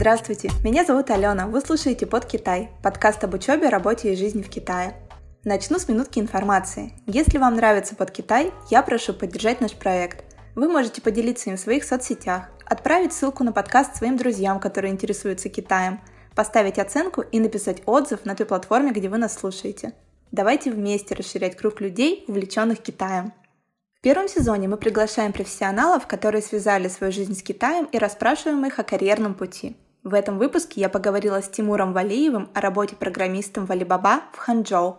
Здравствуйте, меня зовут Алена, вы слушаете «Под Китай» – подкаст об учебе, работе и жизни в Китае. Начну с минутки информации. Если вам нравится «Под Китай», я прошу поддержать наш проект. Вы можете поделиться им в своих соцсетях, отправить ссылку на подкаст своим друзьям, которые интересуются Китаем, поставить оценку и написать отзыв на той платформе, где вы нас слушаете. Давайте вместе расширять круг людей, увлеченных Китаем. В первом сезоне мы приглашаем профессионалов, которые связали свою жизнь с Китаем и расспрашиваем их о карьерном пути. В этом выпуске я поговорила с Тимуром Валиевым о работе программистом в Alibaba в Ханчжоу.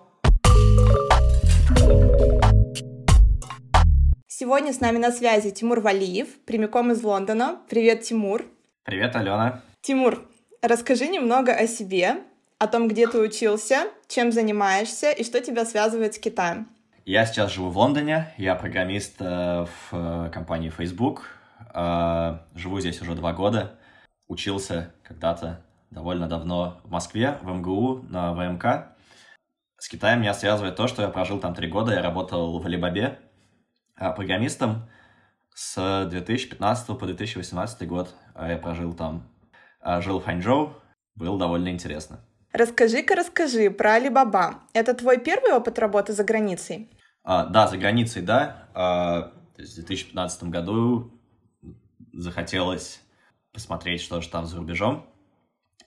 Сегодня с нами на связи Тимур Валиев, прямиком из Лондона. Привет, Тимур. Привет, Алена. Тимур, расскажи немного о себе, о том, где ты учился, чем занимаешься и что тебя связывает с Китаем. Я сейчас живу в Лондоне, я программист э, в э, компании Facebook. Э, живу здесь уже два года. Учился когда-то довольно давно в Москве, в МГУ, на ВМК. С Китаем меня связывает то, что я прожил там три года, я работал в Алибабе программистом с 2015 по 2018 год. Я прожил там, жил в Ханчжоу, было довольно интересно. Расскажи-ка, расскажи про Алибаба. Это твой первый опыт работы за границей? А, да, за границей, да. А, в 2015 году захотелось посмотреть, что же там за рубежом,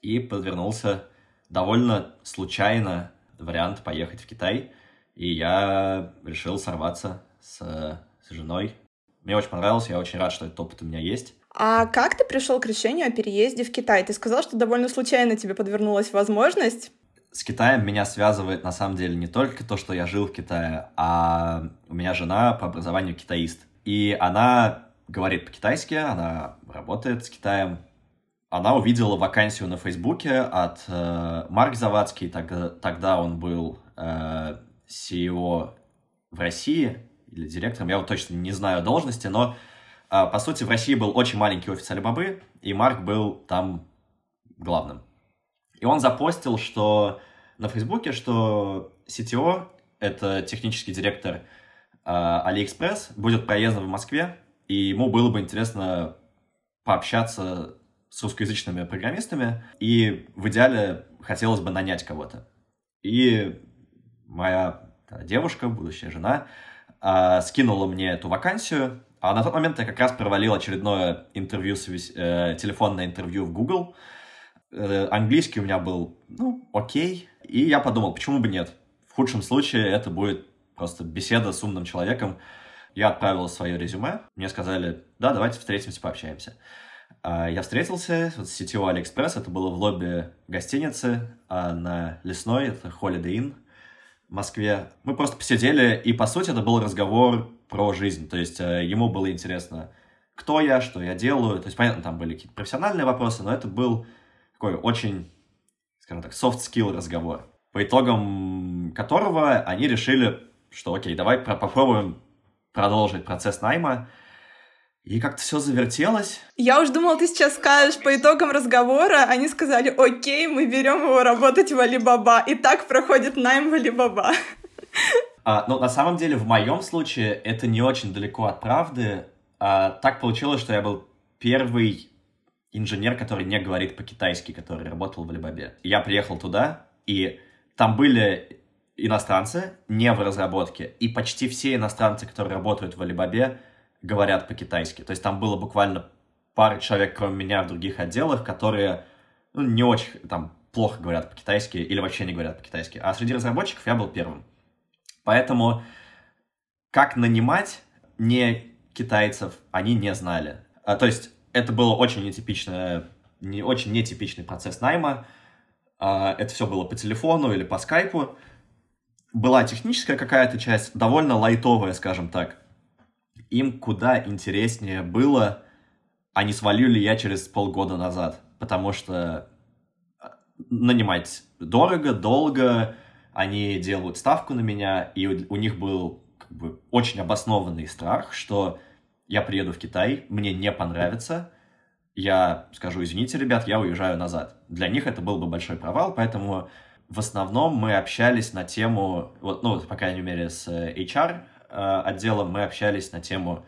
и подвернулся довольно случайно вариант поехать в Китай, и я решил сорваться с, с женой. Мне очень понравилось, я очень рад, что этот опыт у меня есть. А как ты пришел к решению о переезде в Китай? Ты сказал, что довольно случайно тебе подвернулась возможность с Китаем меня связывает на самом деле не только то, что я жил в Китае, а у меня жена по образованию китаист. И она говорит по-китайски, она работает с Китаем. Она увидела вакансию на Фейсбуке от э, Марк Завадский, тогда, тогда он был э, CEO в России, или директором, я вот точно не знаю должности, но э, по сути в России был очень маленький офис Алибабы, и Марк был там главным. И он запостил, что на Фейсбуке, что CTO, это технический директор э, AliExpress, будет проездом в Москве, и ему было бы интересно пообщаться с русскоязычными программистами, и в идеале хотелось бы нанять кого-то. И моя девушка, будущая жена, э, скинула мне эту вакансию, а на тот момент я как раз провалил очередное интервью, э, телефонное интервью в Google, Э, английский у меня был, ну, окей. И я подумал, почему бы нет? В худшем случае это будет просто беседа с умным человеком. Я отправил свое резюме. Мне сказали, да, давайте встретимся, пообщаемся. А, я встретился вот, с сетью AliExpress. Это было в лобби гостиницы а на Лесной, это Holiday Inn в Москве. Мы просто посидели, и, по сути, это был разговор про жизнь. То есть э, ему было интересно, кто я, что я делаю. То есть, понятно, там были какие-то профессиональные вопросы, но это был такой очень, скажем так, soft skill разговор, по итогам которого они решили, что окей, давай попробуем продолжить процесс найма. И как-то все завертелось. Я уж думала, ты сейчас скажешь, по итогам разговора они сказали, окей, мы берем его работать в Алибаба. И так проходит найм в Алибаба. А, ну, на самом деле, в моем случае это не очень далеко от правды. А, так получилось, что я был первый инженер, который не говорит по-китайски, который работал в Алибабе. Я приехал туда, и там были иностранцы, не в разработке, и почти все иностранцы, которые работают в Алибабе, говорят по-китайски. То есть там было буквально пара человек, кроме меня, в других отделах, которые ну, не очень там плохо говорят по-китайски или вообще не говорят по-китайски. А среди разработчиков я был первым. Поэтому как нанимать не китайцев, они не знали. А, то есть это было очень нетипичное, не, очень нетипичный процесс найма. А, это все было по телефону или по скайпу. Была техническая какая-то часть, довольно лайтовая, скажем так. Им куда интереснее было, а не свалил ли я через полгода назад. Потому что а, нанимать дорого, долго, они делают ставку на меня, и у, у них был как бы, очень обоснованный страх, что я приеду в Китай, мне не понравится, я скажу, извините, ребят, я уезжаю назад. Для них это был бы большой провал, поэтому в основном мы общались на тему, вот, ну, по крайней мере, с HR э, отделом мы общались на тему,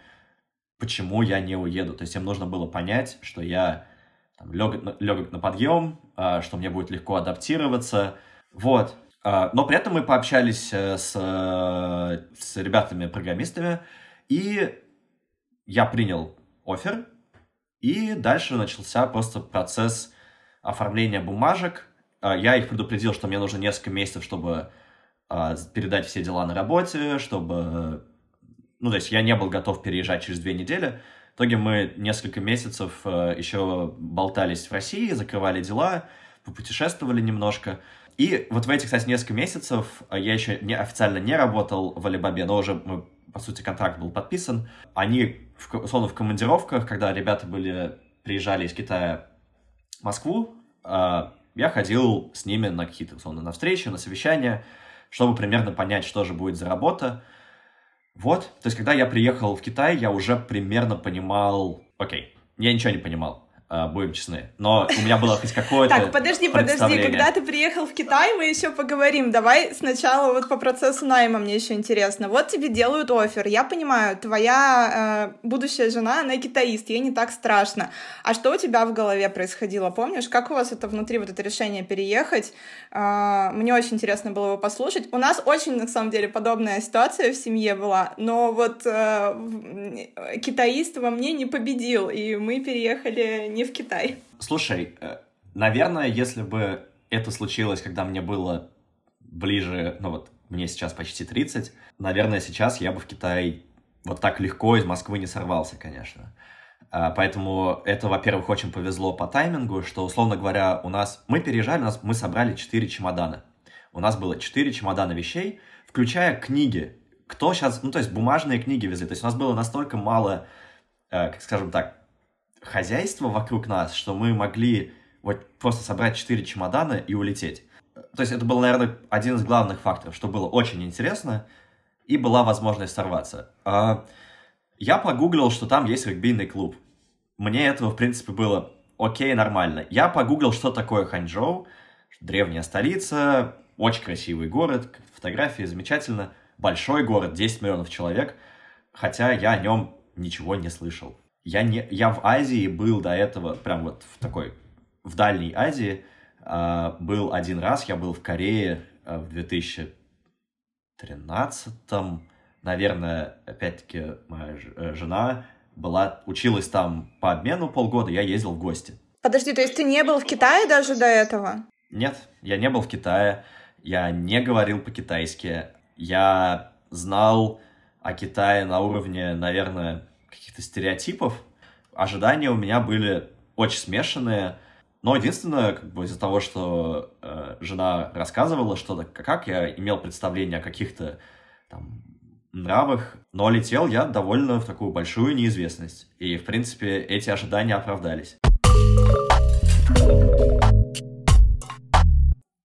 почему я не уеду. То есть им нужно было понять, что я там, легок, легок на подъем, э, что мне будет легко адаптироваться. Вот. Э, но при этом мы пообщались э, с, э, с ребятами-программистами, и я принял офер, и дальше начался просто процесс оформления бумажек. Э, я их предупредил, что мне нужно несколько месяцев, чтобы э, передать все дела на работе, чтобы... Ну, то есть я не был готов переезжать через две недели, в итоге мы несколько месяцев э, еще болтались в России, закрывали дела, попутешествовали немножко. И вот в этих, кстати, несколько месяцев э, я еще не, официально не работал в Алибабе, но уже, мы, по сути, контракт был подписан. Они, в, условно, в командировках, когда ребята были, приезжали из Китая в Москву, я ходил с ними на какие-то, условно, на встречи, на совещания, чтобы примерно понять, что же будет за работа. Вот, то есть, когда я приехал в Китай, я уже примерно понимал, окей, я ничего не понимал. А, будем честны. Но у меня было хоть какое-то Так, подожди, подожди, когда ты приехал в Китай, мы еще поговорим. Давай сначала вот по процессу найма мне еще интересно. Вот тебе делают офер. Я понимаю, твоя э, будущая жена, она китаист, ей не так страшно. А что у тебя в голове происходило, помнишь? Как у вас это внутри, вот это решение переехать? Э, мне очень интересно было его послушать. У нас очень, на самом деле, подобная ситуация в семье была, но вот э, китаист во мне не победил, и мы переехали не в Китай. Слушай, э, наверное, если бы это случилось, когда мне было ближе, ну вот, мне сейчас почти 30, наверное, сейчас я бы в Китай вот так легко из Москвы не сорвался, конечно. А, поэтому это, во-первых, очень повезло по таймингу, что, условно говоря, у нас... Мы переезжали, у нас, мы собрали 4 чемодана. У нас было 4 чемодана вещей, включая книги. Кто сейчас... Ну, то есть бумажные книги везли. То есть у нас было настолько мало, э, как скажем так, хозяйство вокруг нас, что мы могли вот просто собрать четыре чемодана и улететь. То есть это был, наверное, один из главных факторов, что было очень интересно, и была возможность сорваться. А, я погуглил, что там есть регбийный клуб. Мне этого, в принципе, было окей, нормально. Я погуглил, что такое Ханчжоу, древняя столица, очень красивый город, фотографии замечательно, большой город, 10 миллионов человек, хотя я о нем ничего не слышал. Я, не, я в Азии был до этого, прям вот в такой, в Дальней Азии, э, был один раз, я был в Корее э, в 2013 наверное, опять-таки моя э, жена была, училась там по обмену полгода, я ездил в гости. Подожди, то есть ты не был в Китае даже до этого? Нет, я не был в Китае, я не говорил по-китайски, я знал о Китае на уровне, наверное, каких-то стереотипов. Ожидания у меня были очень смешанные. Но единственное, как бы из-за того, что э, жена рассказывала что-то, как я имел представление о каких-то там нравах, но летел я довольно в такую большую неизвестность. И, в принципе, эти ожидания оправдались.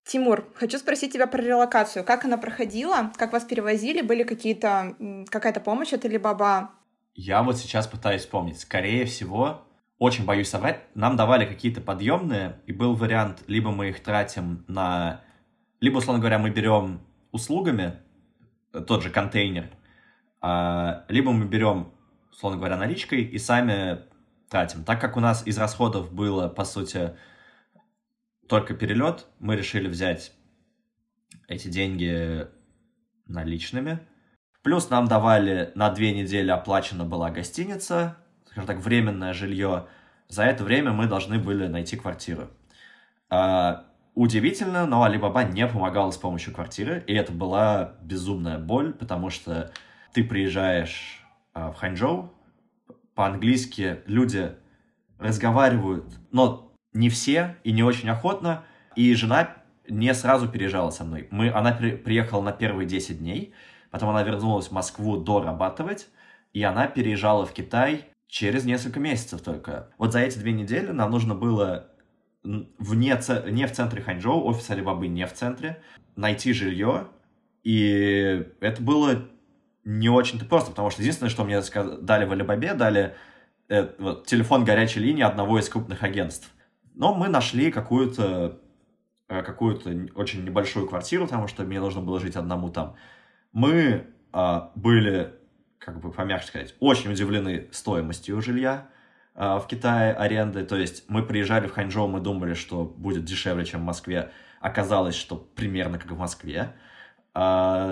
Тимур, хочу спросить тебя про релокацию. Как она проходила? Как вас перевозили? Были какие-то какая-то помощь от Алибаба? Я вот сейчас пытаюсь вспомнить. Скорее всего, очень боюсь соврать, нам давали какие-то подъемные, и был вариант, либо мы их тратим на... Либо, условно говоря, мы берем услугами э, тот же контейнер, а, либо мы берем, условно говоря, наличкой и сами тратим. Так как у нас из расходов было, по сути, только перелет, мы решили взять эти деньги наличными, Плюс нам давали на две недели оплачена была гостиница, скажем так, временное жилье. За это время мы должны были найти квартиру. А, удивительно, но Алибаба не помогала с помощью квартиры, и это была безумная боль, потому что ты приезжаешь а, в Ханчжоу, по-английски люди разговаривают, но не все и не очень охотно, и жена не сразу переезжала со мной. Мы, она при, приехала на первые 10 дней, Потом она вернулась в Москву дорабатывать, и она переезжала в Китай через несколько месяцев только. Вот за эти две недели нам нужно было вне, не в центре Ханчжоу, офис Алибабы не в центре, найти жилье, и это было не очень-то просто, потому что единственное, что мне дали в Алибабе, дали э, вот, телефон горячей линии одного из крупных агентств. Но мы нашли какую-то э, какую-то очень небольшую квартиру, потому что мне нужно было жить одному там мы а, были, как бы помягче сказать, очень удивлены стоимостью жилья. в Китае аренды. То есть мы приезжали в Ханчжоу, мы думали, что будет дешевле, чем в Москве. Оказалось, что примерно как в Москве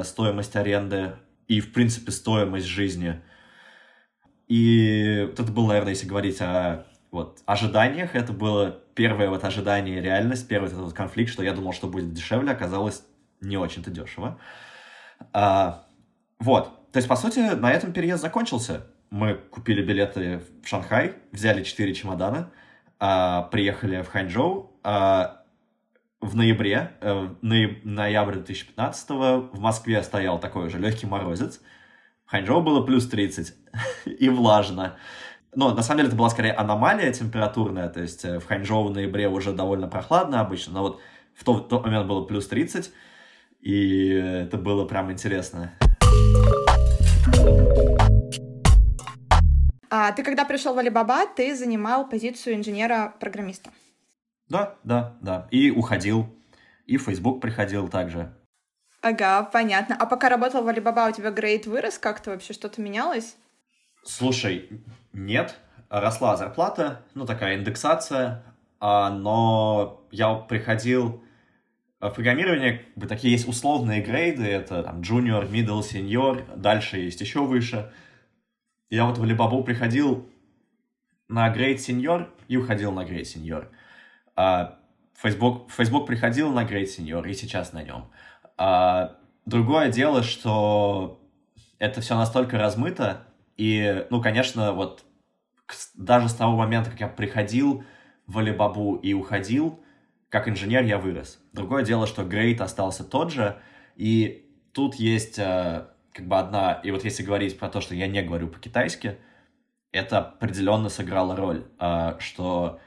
стоимость аренды и, в принципе, стоимость жизни. И вот это было, наверное, если говорить о вот, ожиданиях, это было первое вот ожидание и реальность, первый этот конфликт, что я думал, что будет дешевле, оказалось не очень-то дешево. А, вот, то есть, по сути, на этом переезд закончился. Мы купили билеты в Шанхай, взяли четыре чемодана, а, приехали в Ханчжоу, а, в ноябре, э, ноябрь 2015 в Москве стоял такой же легкий морозец, в Ханчжоу было плюс 30 и влажно. Но на самом деле это была скорее аномалия температурная, то есть э, в Ханчжоу в ноябре уже довольно прохладно обычно, но вот в тот, тот момент было плюс 30, и это было прям интересно. А ты когда пришел в Алибаба, ты занимал позицию инженера-программиста? Да, да, да. И уходил. И в Facebook приходил также. Ага, понятно. А пока работал в Alibaba, у тебя грейд вырос как-то вообще? Что-то менялось? Слушай, нет. Росла зарплата, ну, такая индексация, а, но я приходил в программирование, как бы такие есть условные грейды, это там junior, middle, senior, дальше есть еще выше. Я вот в Alibaba приходил на грейд senior и уходил на грейд senior. А Facebook, Facebook приходил на грейд senior и сейчас на нем. А, другое дело, что это все настолько размыто, и, ну, конечно, вот даже с того момента, как я приходил в Алибабу и уходил, как инженер я вырос. Другое дело, что грейд остался тот же, и тут есть э, как бы одна, и вот если говорить про то, что я не говорю по-китайски, это определенно сыграло роль, э, что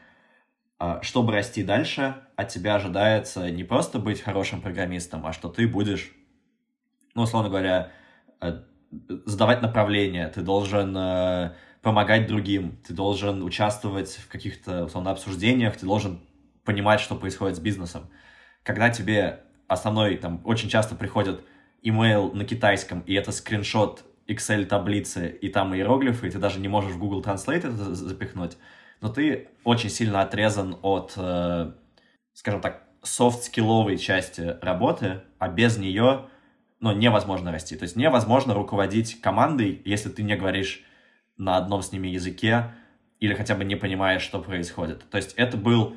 а, чтобы расти дальше, от тебя ожидается не просто быть хорошим программистом, а что ты будешь, ну, условно говоря, э, задавать направление, ты должен э, помогать другим, ты должен участвовать в каких-то, условно, обсуждениях, ты должен понимать, что происходит с бизнесом. Когда тебе основной, там, очень часто приходит email на китайском, и это скриншот Excel-таблицы, и там иероглифы, и ты даже не можешь в Google Translate это запихнуть, но ты очень сильно отрезан от, э, скажем так, софт-скилловой части работы, а без нее ну, невозможно расти. То есть невозможно руководить командой, если ты не говоришь на одном с ними языке или хотя бы не понимаешь, что происходит. То есть это был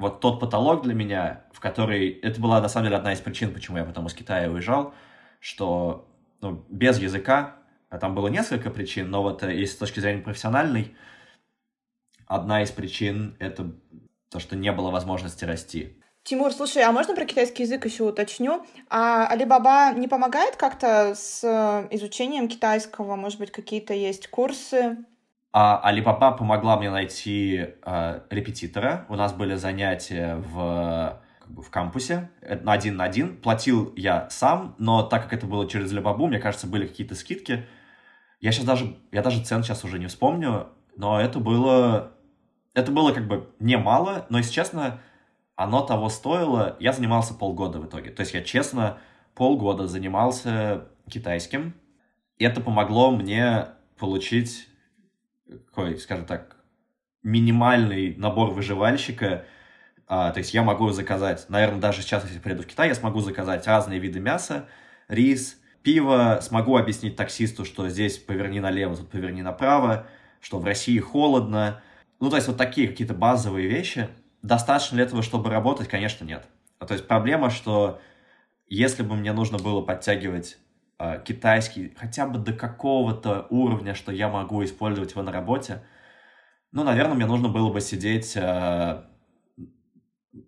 вот тот потолок для меня, в который... Это была, на самом деле, одна из причин, почему я потом из Китая уезжал, что ну, без языка, а там было несколько причин, но вот и с точки зрения профессиональной, одна из причин — это то, что не было возможности расти. Тимур, слушай, а можно про китайский язык еще уточню? А Алибаба не помогает как-то с э, изучением китайского? Может быть, какие-то есть курсы? А Алибаба помогла мне найти э, репетитора. У нас были занятия в, как бы в кампусе на один на один. Платил я сам, но так как это было через Алибабу, мне кажется, были какие-то скидки. Я сейчас даже, я даже цен сейчас уже не вспомню, но это было это было как бы немало, но, если честно, оно того стоило. Я занимался полгода в итоге. То есть я, честно, полгода занимался китайским. И это помогло мне получить какой, скажем так, минимальный набор выживальщика. А, то есть я могу заказать, наверное, даже сейчас, если приеду в Китай, я смогу заказать разные виды мяса, рис, пиво, смогу объяснить таксисту, что здесь поверни налево, тут поверни направо, что в России холодно, ну, то есть вот такие какие-то базовые вещи. Достаточно ли этого, чтобы работать? Конечно, нет. А, то есть проблема, что если бы мне нужно было подтягивать э, китайский хотя бы до какого-то уровня, что я могу использовать его на работе, ну, наверное, мне нужно было бы сидеть, э,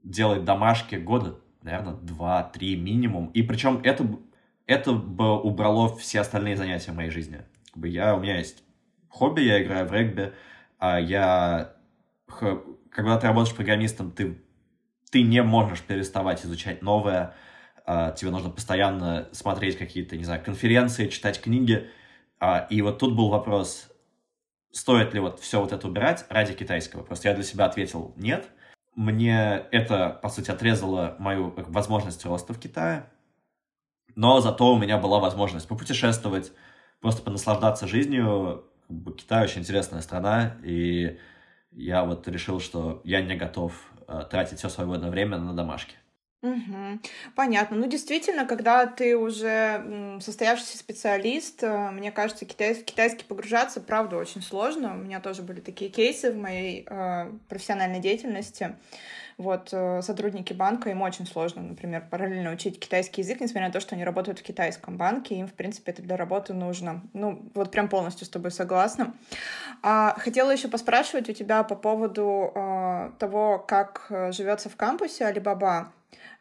делать домашки года, наверное, два-три минимум. И причем это, это бы убрало все остальные занятия в моей жизни. Как бы я, у меня есть хобби, я играю в регби, а я... Когда ты работаешь программистом, ты, ты не можешь переставать изучать новое, а, тебе нужно постоянно смотреть какие-то, не знаю, конференции, читать книги. А, и вот тут был вопрос, стоит ли вот все вот это убирать ради китайского. Просто я для себя ответил нет. Мне это, по сути, отрезало мою возможность роста в Китае. Но зато у меня была возможность попутешествовать, просто понаслаждаться жизнью, Китай очень интересная страна, и я вот решил, что я не готов э, тратить все свободное время на домашки. Угу. Понятно. Ну, действительно, когда ты уже состоявшийся специалист, э, мне кажется, китай, китайский погружаться, правда, очень сложно. У меня тоже были такие кейсы в моей э, профессиональной деятельности. Вот, э, сотрудники банка, им очень сложно, например, параллельно учить китайский язык, несмотря на то, что они работают в китайском банке, им, в принципе, это для работы нужно. Ну, вот прям полностью с тобой согласна. А, хотела еще поспрашивать у тебя по поводу э, того, как э, живется в кампусе Алибаба.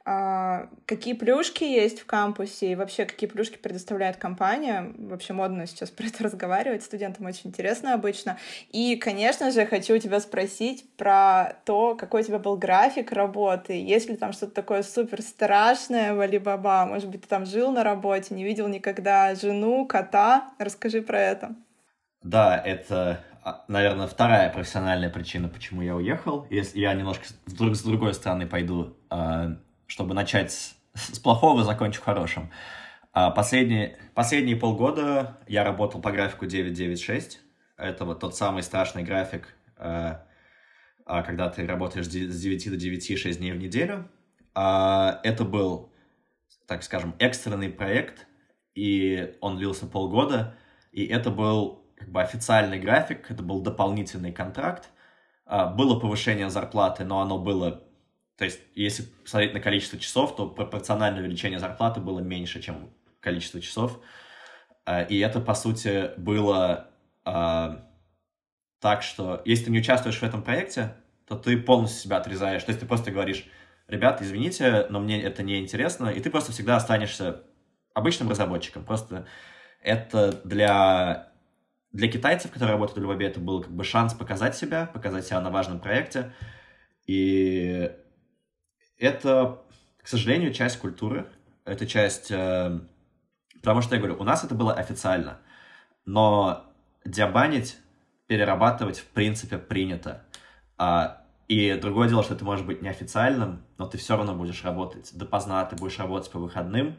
А, какие плюшки есть в кампусе и вообще какие плюшки предоставляет компания. Вообще модно сейчас про это разговаривать, студентам очень интересно обычно. И, конечно же, хочу тебя спросить про то, какой у тебя был график работы, есть ли там что-то такое супер страшное в Алибаба, может быть, ты там жил на работе, не видел никогда жену, кота, расскажи про это. Да, это наверное, вторая профессиональная причина, почему я уехал. Если я немножко с другой стороны пойду, а, чтобы начать с, с плохого, закончив хорошим. А последние, последние полгода я работал по графику 996. Это вот тот самый страшный график, когда ты работаешь с 9 до 9, 6 дней в неделю. Это был, так скажем, экстренный проект, и он длился полгода. И это был как бы официальный график, это был дополнительный контракт. Э, было повышение зарплаты, но оно было то есть, если посмотреть на количество часов, то пропорциональное увеличение зарплаты было меньше, чем количество часов. А, и это, по сути, было а, так, что если ты не участвуешь в этом проекте, то ты полностью себя отрезаешь. То есть ты просто говоришь, ребят, извините, но мне это не интересно, и ты просто всегда останешься обычным разработчиком. Просто это для, для китайцев, которые работают в Alibaba, это был как бы шанс показать себя, показать себя на важном проекте. И это, к сожалению, часть культуры, это часть... Э, потому что, я говорю, у нас это было официально, но диабанить, перерабатывать, в принципе, принято. А, и другое дело, что это может быть неофициальным, но ты все равно будешь работать допоздна, ты будешь работать по выходным,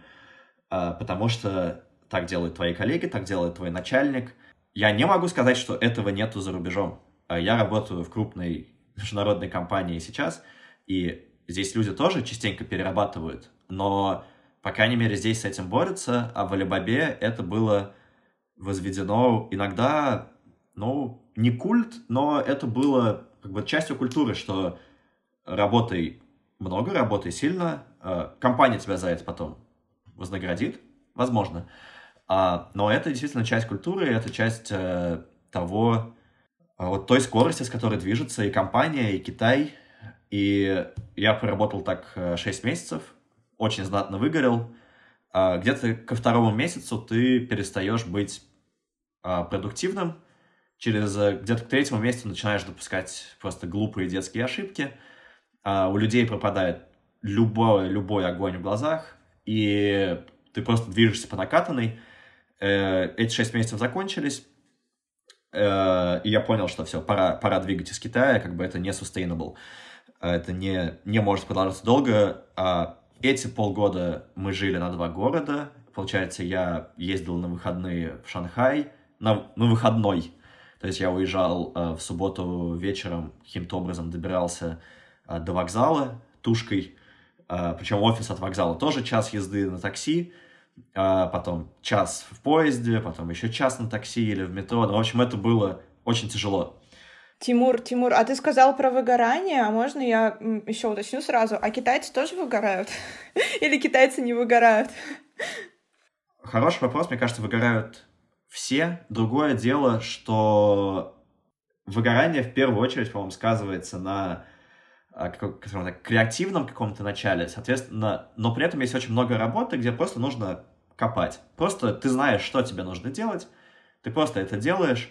а, потому что так делают твои коллеги, так делает твой начальник. Я не могу сказать, что этого нету за рубежом. А я работаю в крупной международной компании сейчас, и Здесь люди тоже частенько перерабатывают, но, по крайней мере, здесь с этим борются, а в Алибабе это было возведено иногда, ну, не культ, но это было как бы частью культуры, что работай много, работай сильно, э, компания тебя за это потом вознаградит, возможно. А, но это действительно часть культуры, это часть э, того, вот той скорости, с которой движется и компания, и Китай, и я проработал так 6 э, месяцев, очень знатно выгорел. А где-то ко второму месяцу ты перестаешь быть а, продуктивным. Через э, где-то к третьему месяцу начинаешь допускать просто глупые детские ошибки. А у людей пропадает любой, любой огонь в глазах, и ты просто движешься по накатанной. Э, эти шесть месяцев закончились, и я понял, что все, пора, пора двигать из Китая, как бы это не sustainable. А это не, не может продолжаться долго. А эти полгода мы жили на два города. Получается, я ездил на выходные в Шанхай, на, на выходной. То есть я уезжал э, в субботу вечером, каким-то образом добирался э, до вокзала тушкой. Э, причем офис от вокзала тоже час езды на такси. Э, потом час в поезде, потом еще час на такси или в метро. Ну, в общем, это было очень тяжело. Тимур, Тимур, а ты сказал про выгорание, а можно я еще уточню сразу? А китайцы тоже выгорают? Или китайцы не выгорают? Хороший вопрос, мне кажется, выгорают все. Другое дело, что выгорание в первую очередь, по-моему, сказывается на а, как, креативном каком-то начале, соответственно, но при этом есть очень много работы, где просто нужно копать. Просто ты знаешь, что тебе нужно делать, ты просто это делаешь,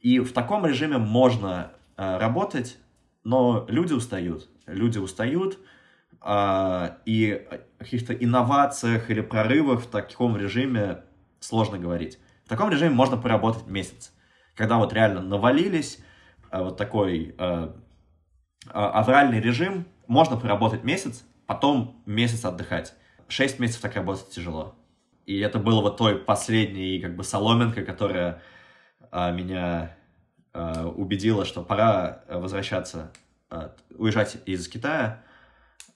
и в таком режиме можно э, работать, но люди устают. Люди устают, э, и о каких-то инновациях или прорывах в таком режиме сложно говорить. В таком режиме можно поработать месяц. Когда вот реально навалились, э, вот такой э, авральный режим, можно поработать месяц, потом месяц отдыхать. Шесть месяцев так работать тяжело. И это было вот той последней как бы соломинкой, которая а, меня э, убедила, что пора возвращаться, э, уезжать из Китая.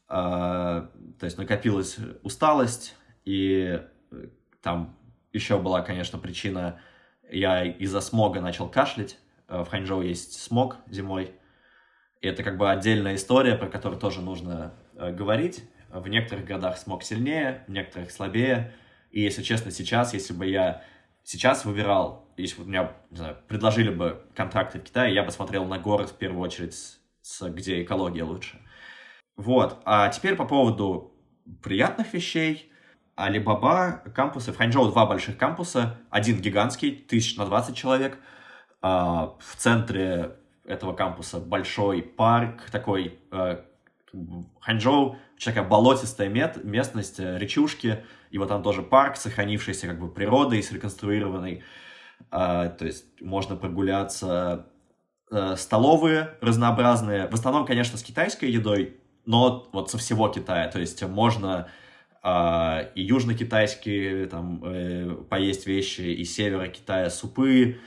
Э, то есть накопилась усталость, и э, там еще была, конечно, причина, я из-за смога начал кашлять. Э, в Ханчжоу есть смог зимой. И это как бы отдельная история, про которую тоже нужно э, говорить. В некоторых городах смог сильнее, в некоторых слабее. И если честно, сейчас, если бы я сейчас выбирал, если бы меня предложили бы контракты в Китае, я бы смотрел на город в первую очередь, с, где экология лучше. Вот. А теперь по поводу приятных вещей. Алибаба кампусы. В Ханчжоу два больших кампуса. Один гигантский, тысяч на 20 человек. А, в центре этого кампуса большой парк, такой э, Ханчжоу, такая болотистая местность, э, речушки, и вот там тоже парк, сохранившийся как бы природой, среконструированный, а, то есть можно прогуляться, э, столовые разнообразные, в основном, конечно, с китайской едой, но вот со всего Китая, то есть можно а, и южно-китайские там э, поесть вещи, и севера Китая супы,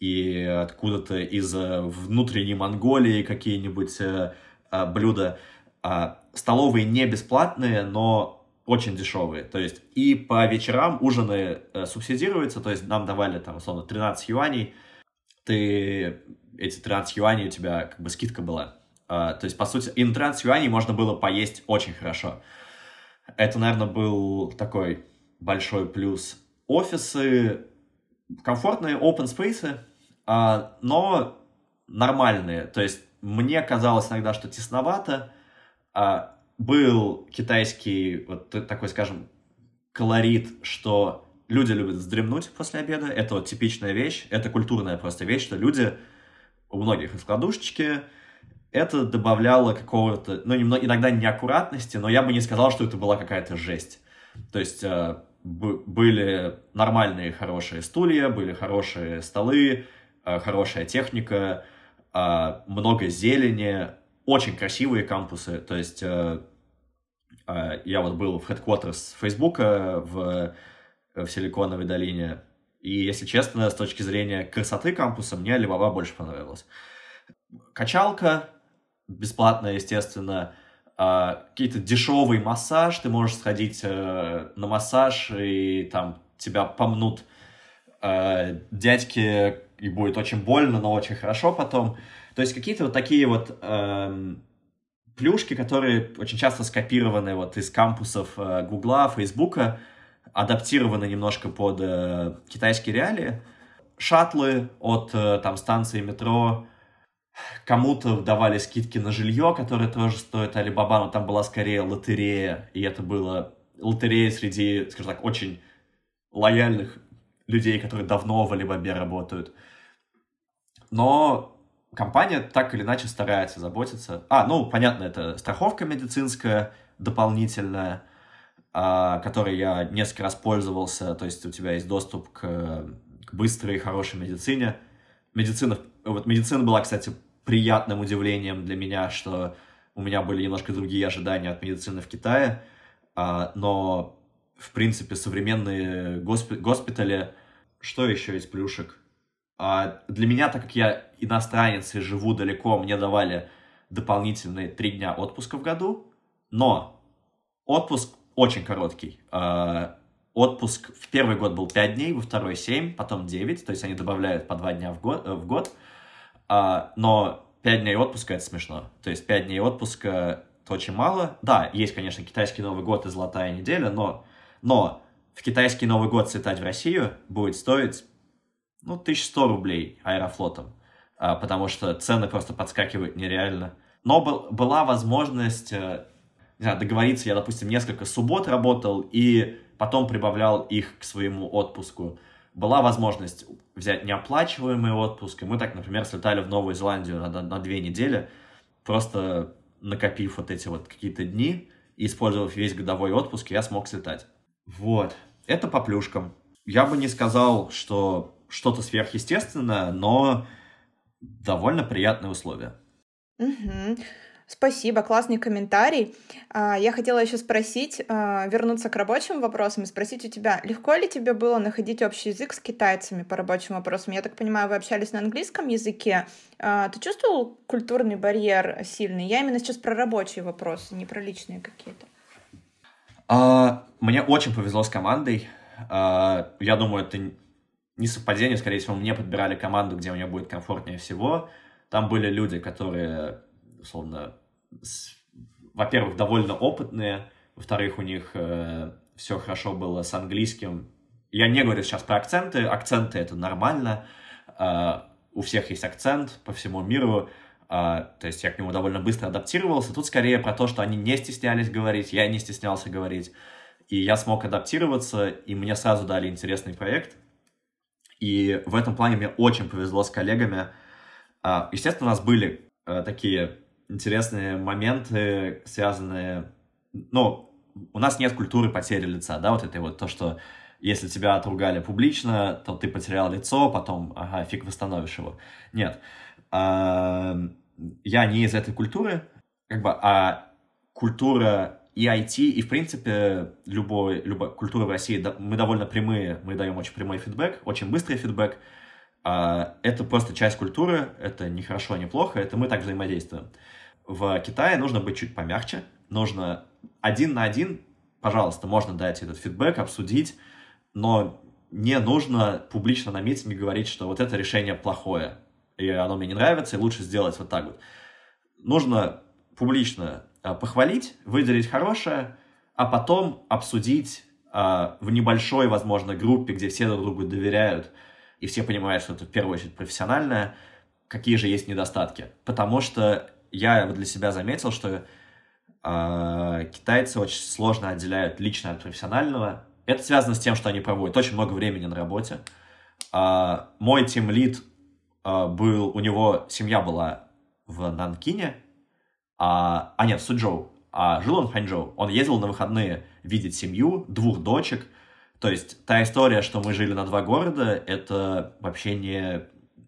и откуда-то из внутренней Монголии какие-нибудь а, блюда. А, столовые не бесплатные, но очень дешевые. То есть и по вечерам ужины э, субсидируются, то есть нам давали там, условно, 13 юаней, ты эти 13 юаней у тебя как бы скидка была. А, то есть, по сути, и на 13 юаней можно было поесть очень хорошо. Это, наверное, был такой большой плюс. Офисы, комфортные open space, а, но нормальные. То есть, мне казалось иногда, что тесновато, а, был китайский вот такой, скажем, колорит, что люди любят вздремнуть после обеда. Это вот типичная вещь, это культурная просто вещь, что люди, у многих раскладушечки, это добавляло какого-то, ну, немного, иногда неаккуратности, но я бы не сказал, что это была какая-то жесть. То есть э, были нормальные хорошие стулья, были хорошие столы, э, хорошая техника, э, много зелени, очень красивые кампусы. То есть э, я вот был в headquarters Фейсбука в, в Силиконовой долине, и, если честно, с точки зрения красоты кампуса, мне Алибаба больше понравилась. Качалка бесплатная, естественно, э, какие-то дешевый массаж, ты можешь сходить э, на массаж, и там тебя помнут э, дядьки, и будет очень больно, но очень хорошо потом. То есть какие-то вот такие вот эм, плюшки, которые очень часто скопированы вот из кампусов э, Гугла, Фейсбука, адаптированы немножко под э, китайские реалии. Шатлы от э, там станции метро, кому-то давали скидки на жилье, которое тоже стоит Алибаба, но там была скорее лотерея, и это было лотерея среди, скажем так, очень лояльных людей, которые давно в Алибабе работают. Но компания так или иначе старается заботиться. А, ну, понятно, это страховка медицинская дополнительная, а, которой я несколько раз пользовался, то есть у тебя есть доступ к, к быстрой и хорошей медицине. Медицина, вот медицина была, кстати, приятным удивлением для меня, что у меня были немножко другие ожидания от медицины в Китае, а, но, в принципе, современные госпи- госпитали... Что еще из плюшек? А для меня, так как я иностранец и живу далеко, мне давали дополнительные три дня отпуска в году, но отпуск очень короткий. А, отпуск в первый год был 5 дней, во второй 7, потом 9, то есть они добавляют по 2 дня в год, в год. А, но 5 дней отпуска это смешно. То есть 5 дней отпуска это очень мало. Да, есть, конечно, китайский Новый год и золотая неделя, но, но в китайский Новый год слетать в Россию будет стоить ну, 1100 рублей аэрофлотом, а, потому что цены просто подскакивают нереально. Но был, была возможность э, не знаю, договориться, я, допустим, несколько суббот работал и потом прибавлял их к своему отпуску. Была возможность взять неоплачиваемый отпуск, и мы так, например, слетали в Новую Зеландию на, на, две недели, просто накопив вот эти вот какие-то дни и использовав весь годовой отпуск, я смог слетать. Вот. Это по плюшкам. Я бы не сказал, что что-то сверхъестественное, но довольно приятные условия. Угу. Спасибо, классный комментарий. А, я хотела еще спросить, а, вернуться к рабочим вопросам и спросить у тебя, легко ли тебе было находить общий язык с китайцами по рабочим вопросам? Я так понимаю, вы общались на английском языке. А, ты чувствовал культурный барьер сильный? Я именно сейчас про рабочие вопросы, не про личные какие-то. Мне очень повезло с командой. Я думаю, это не совпадение, скорее всего, мне подбирали команду, где мне будет комфортнее всего. Там были люди, которые, условно, во-первых, довольно опытные, во-вторых, у них э, все хорошо было с английским. Я не говорю сейчас про акценты, акценты это нормально, э, у всех есть акцент по всему миру, э, то есть я к нему довольно быстро адаптировался. Тут скорее про то, что они не стеснялись говорить, я не стеснялся говорить, и я смог адаптироваться, и мне сразу дали интересный проект. И в этом плане мне очень повезло с коллегами. Э, естественно, у нас были э, такие интересные моменты, связанные... Ну, у нас нет культуры потери лица, да, вот это вот то, что если тебя отругали публично, то ты потерял лицо, потом, ага, фиг восстановишь его. Нет. А, я не из этой культуры, как бы, а культура и IT, и, в принципе, любой, любая культура в России, мы довольно прямые, мы даем очень прямой фидбэк, очень быстрый фидбэк. А, это просто часть культуры, это не хорошо, не плохо, это мы так взаимодействуем. В Китае нужно быть чуть помягче, нужно один на один, пожалуйста, можно дать этот фидбэк, обсудить, но не нужно публично на митинге говорить, что вот это решение плохое, и оно мне не нравится, и лучше сделать вот так вот. Нужно публично похвалить, выделить хорошее, а потом обсудить а, в небольшой, возможно, группе, где все друг другу доверяют, и все понимают, что это в первую очередь профессиональное, какие же есть недостатки. Потому что я для себя заметил, что э, китайцы очень сложно отделяют личное от профессионального. Это связано с тем, что они проводят очень много времени на работе. Э, мой тимлид э, был, у него семья была в Нанкине, а, а нет, в Суджоу, а жил он в Ханчжоу. Он ездил на выходные видеть семью, двух дочек. То есть та история, что мы жили на два города, это вообще не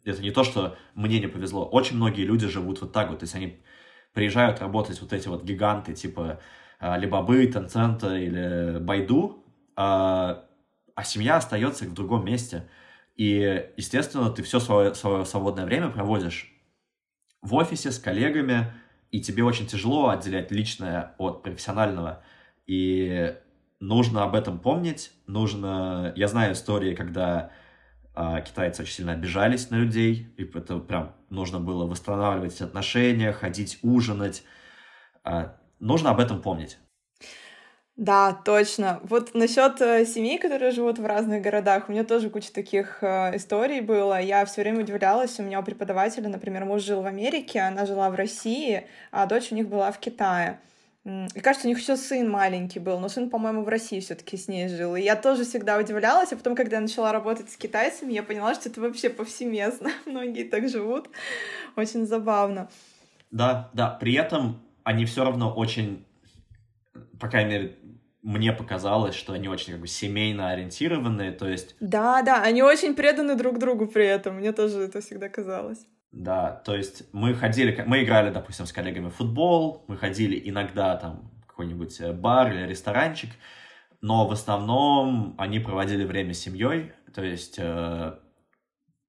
это не то, что мне не повезло. Очень многие люди живут вот так вот. То есть они приезжают работать вот эти вот гиганты типа Либабы, Tencent или Байду, а, а семья остается в другом месте. И, естественно, ты все свое, свое свободное время проводишь в офисе с коллегами, и тебе очень тяжело отделять личное от профессионального. И нужно об этом помнить. Нужно... Я знаю истории, когда а, китайцы очень сильно обижались на людей, и это прям нужно было восстанавливать отношения, ходить ужинать. А, нужно об этом помнить. Да, точно. Вот насчет э, семей, которые живут в разных городах, у меня тоже куча таких э, историй было. Я все время удивлялась. У меня у преподавателя, например, муж жил в Америке, она жила в России, а дочь у них была в Китае. И кажется, у них еще сын маленький был, но сын, по-моему, в России все-таки с ней жил. И я тоже всегда удивлялась, а потом, когда я начала работать с китайцами, я поняла, что это вообще повсеместно. Многие так живут. Очень забавно. Да, да. При этом они все равно очень, по крайней мере, мне показалось, что они очень как бы семейно ориентированные, то есть... Да, да, они очень преданы друг другу при этом. Мне тоже это всегда казалось. Да, то есть мы ходили, мы играли, допустим, с коллегами в футбол, мы ходили иногда там в какой-нибудь э, бар или ресторанчик, но в основном они проводили время с семьей, то есть э,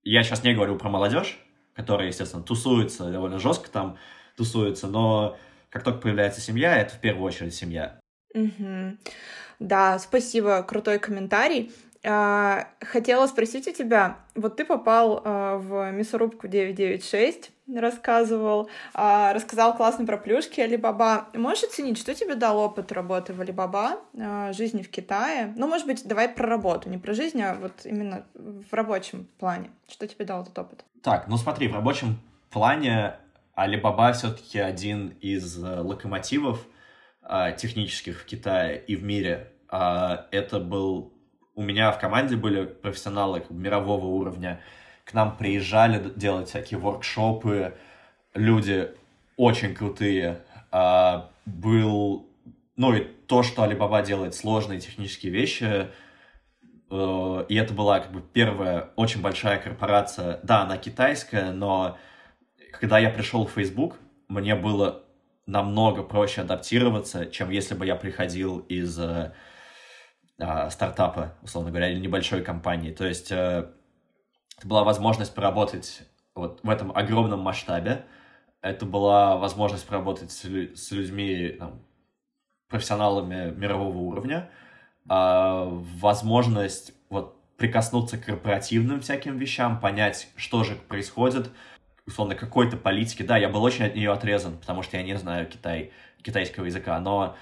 я сейчас не говорю про молодежь, которая, естественно, тусуется довольно жестко там, тусуется, но как только появляется семья, это в первую очередь семья. Угу. Да, спасибо, крутой комментарий. А, хотела спросить у тебя, вот ты попал а, в мясорубку 996, рассказывал, а, рассказал классно про плюшки Алибаба. Можешь оценить, что тебе дал опыт работы в Алибаба, жизни в Китае? Ну, может быть, давай про работу, не про жизнь, а вот именно в рабочем плане. Что тебе дал этот опыт? Так, ну смотри, в рабочем плане Алибаба все-таки один из э, локомотивов технических в Китае и в мире. Это был у меня в команде были профессионалы мирового уровня, к нам приезжали делать всякие воркшопы, люди очень крутые. А, был, ну и то, что Alibaba делает сложные технические вещи, э, и это была как бы первая очень большая корпорация. Да, она китайская, но когда я пришел в Facebook, мне было намного проще адаптироваться, чем если бы я приходил из э, э, стартапа, условно говоря, или небольшой компании. То есть э, это была возможность поработать вот в этом огромном масштабе. Это была возможность поработать с, с людьми, там, профессионалами мирового уровня. Э, возможность вот прикоснуться к корпоративным всяким вещам, понять, что же происходит, условно, какой-то политики. Да, я был очень от нее отрезан, потому что я не знаю Китай, китайского языка, но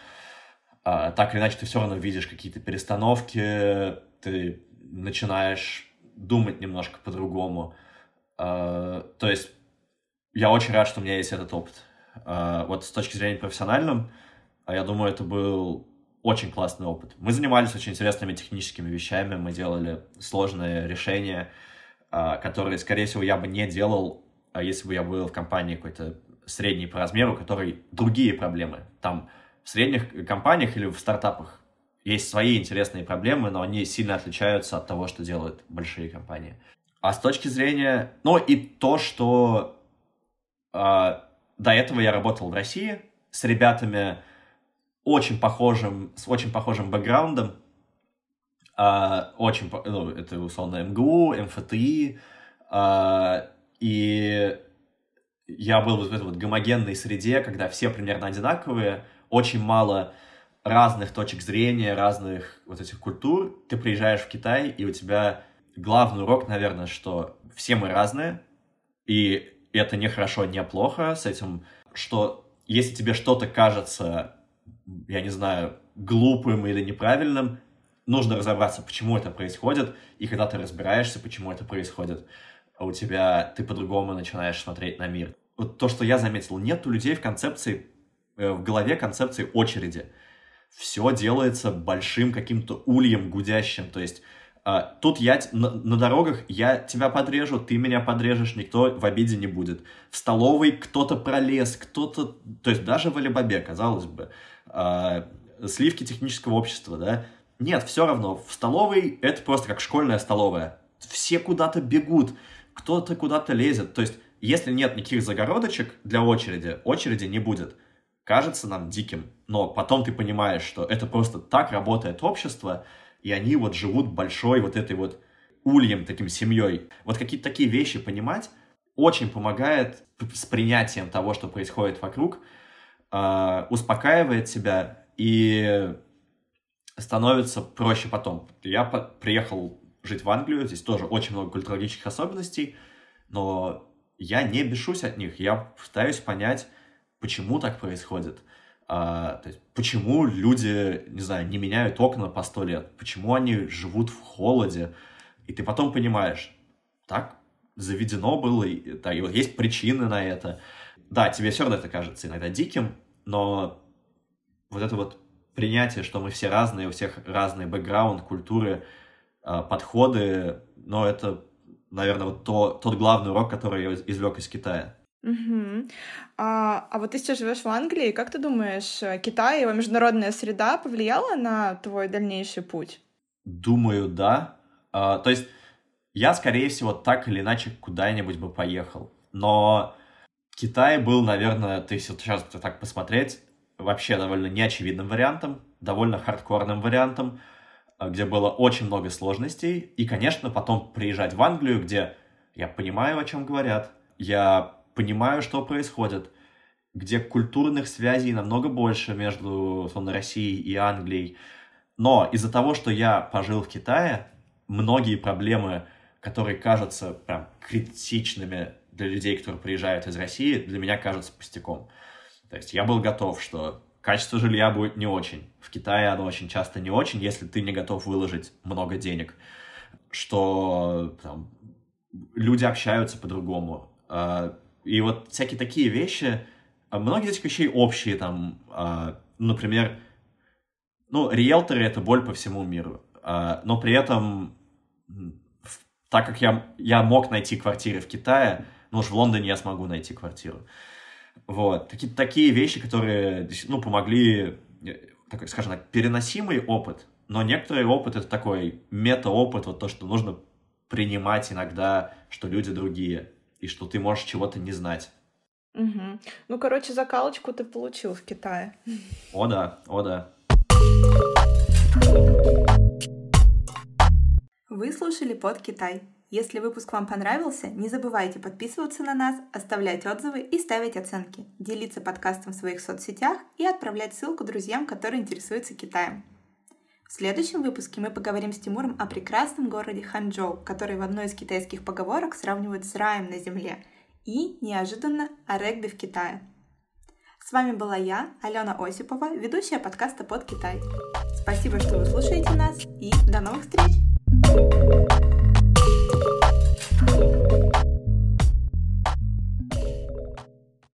а, так или иначе ты все равно видишь какие-то перестановки, ты начинаешь думать немножко по-другому. А, то есть я очень рад, что у меня есть этот опыт. А, вот с точки зрения профессиональным, я думаю, это был очень классный опыт. Мы занимались очень интересными техническими вещами, мы делали сложные решения, которые, скорее всего, я бы не делал если бы я был в компании какой-то средней по размеру, который другие проблемы. Там в средних компаниях или в стартапах есть свои интересные проблемы, но они сильно отличаются от того, что делают большие компании. А с точки зрения... Ну и то, что э, до этого я работал в России с ребятами очень похожим, с очень похожим бэкграундом, э, очень, ну, это условно МГУ, МФТИ, э, и я был вот в этой вот гомогенной среде, когда все примерно одинаковые, очень мало разных точек зрения, разных вот этих культур. Ты приезжаешь в Китай, и у тебя главный урок, наверное, что все мы разные, и это не хорошо, не плохо с этим, что если тебе что-то кажется, я не знаю, глупым или неправильным, нужно разобраться, почему это происходит, и когда ты разбираешься, почему это происходит, у тебя ты по-другому начинаешь смотреть на мир. Вот то, что я заметил, нет у людей в концепции, э, в голове концепции очереди. Все делается большим каким-то ульем гудящим, то есть Uh, тут я на, на дорогах я тебя подрежу, ты меня подрежешь, никто в обиде не будет. В столовой кто-то пролез, кто-то, то есть даже в Алибабе, казалось бы, uh, сливки технического общества, да. Нет, все равно в столовой это просто как школьная столовая. Все куда-то бегут кто-то куда-то лезет. То есть, если нет никаких загородочек для очереди, очереди не будет. Кажется нам диким, но потом ты понимаешь, что это просто так работает общество, и они вот живут большой вот этой вот ульем, таким семьей. Вот какие-то такие вещи понимать очень помогает с принятием того, что происходит вокруг, э, успокаивает себя и становится проще потом. Я приехал жить в Англию, здесь тоже очень много культурологических особенностей, но я не бешусь от них, я пытаюсь понять, почему так происходит. А, то есть, почему люди, не знаю, не меняют окна по сто лет, почему они живут в холоде, и ты потом понимаешь, так заведено было, и, да, и вот есть причины на это. Да, тебе все равно это кажется иногда диким, но вот это вот принятие, что мы все разные, у всех разный бэкграунд, культуры, подходы, но это, наверное, вот то, тот главный урок, который я извлек из Китая. Угу. А, а вот ты сейчас живешь в Англии, как ты думаешь, Китай, его международная среда повлияла на твой дальнейший путь? Думаю, да. А, то есть я, скорее всего, так или иначе куда-нибудь бы поехал. Но Китай был, наверное, ты сейчас так посмотреть, вообще довольно неочевидным вариантом, довольно хардкорным вариантом. Э, где было очень много сложностей, и, конечно, потом приезжать в Англию, где я понимаю, о чем говорят, я понимаю, что происходит, где культурных связей намного больше между, условно, Россией и Англией. Но из-за того, что я пожил в Китае, многие проблемы, которые кажутся прям критичными для людей, которые приезжают из России, для меня кажутся пустяком. То есть я был готов, что качество жилья будет не очень. В Китае оно очень часто не очень, если ты не готов выложить много денег. Что там, люди общаются по-другому. А, и вот всякие такие вещи, а, многие из этих вещей общие, там, а, например, ну, риэлторы — это боль по всему миру. Но при этом, так как я, я мог найти квартиры в Китае, ну уж в Лондоне я смогу найти квартиру. Вот. Такие, такие вещи, которые, ну, помогли, э, такой, скажем так, переносимый опыт, но некоторый опыт — это такой мета-опыт, вот то, что нужно принимать иногда, что люди другие, и что ты можешь чего-то не знать. Угу. Ну, короче, закалочку ты получил в Китае. О да, о да. Вы слушали под Китай. Если выпуск вам понравился, не забывайте подписываться на нас, оставлять отзывы и ставить оценки, делиться подкастом в своих соцсетях и отправлять ссылку друзьям, которые интересуются Китаем. В следующем выпуске мы поговорим с Тимуром о прекрасном городе Ханчжоу, который в одной из китайских поговорок сравнивают с раем на земле, и, неожиданно, о регби в Китае. С вами была я, Алена Осипова, ведущая подкаста «Под Китай». Спасибо, что вы слушаете нас, и до новых встреч!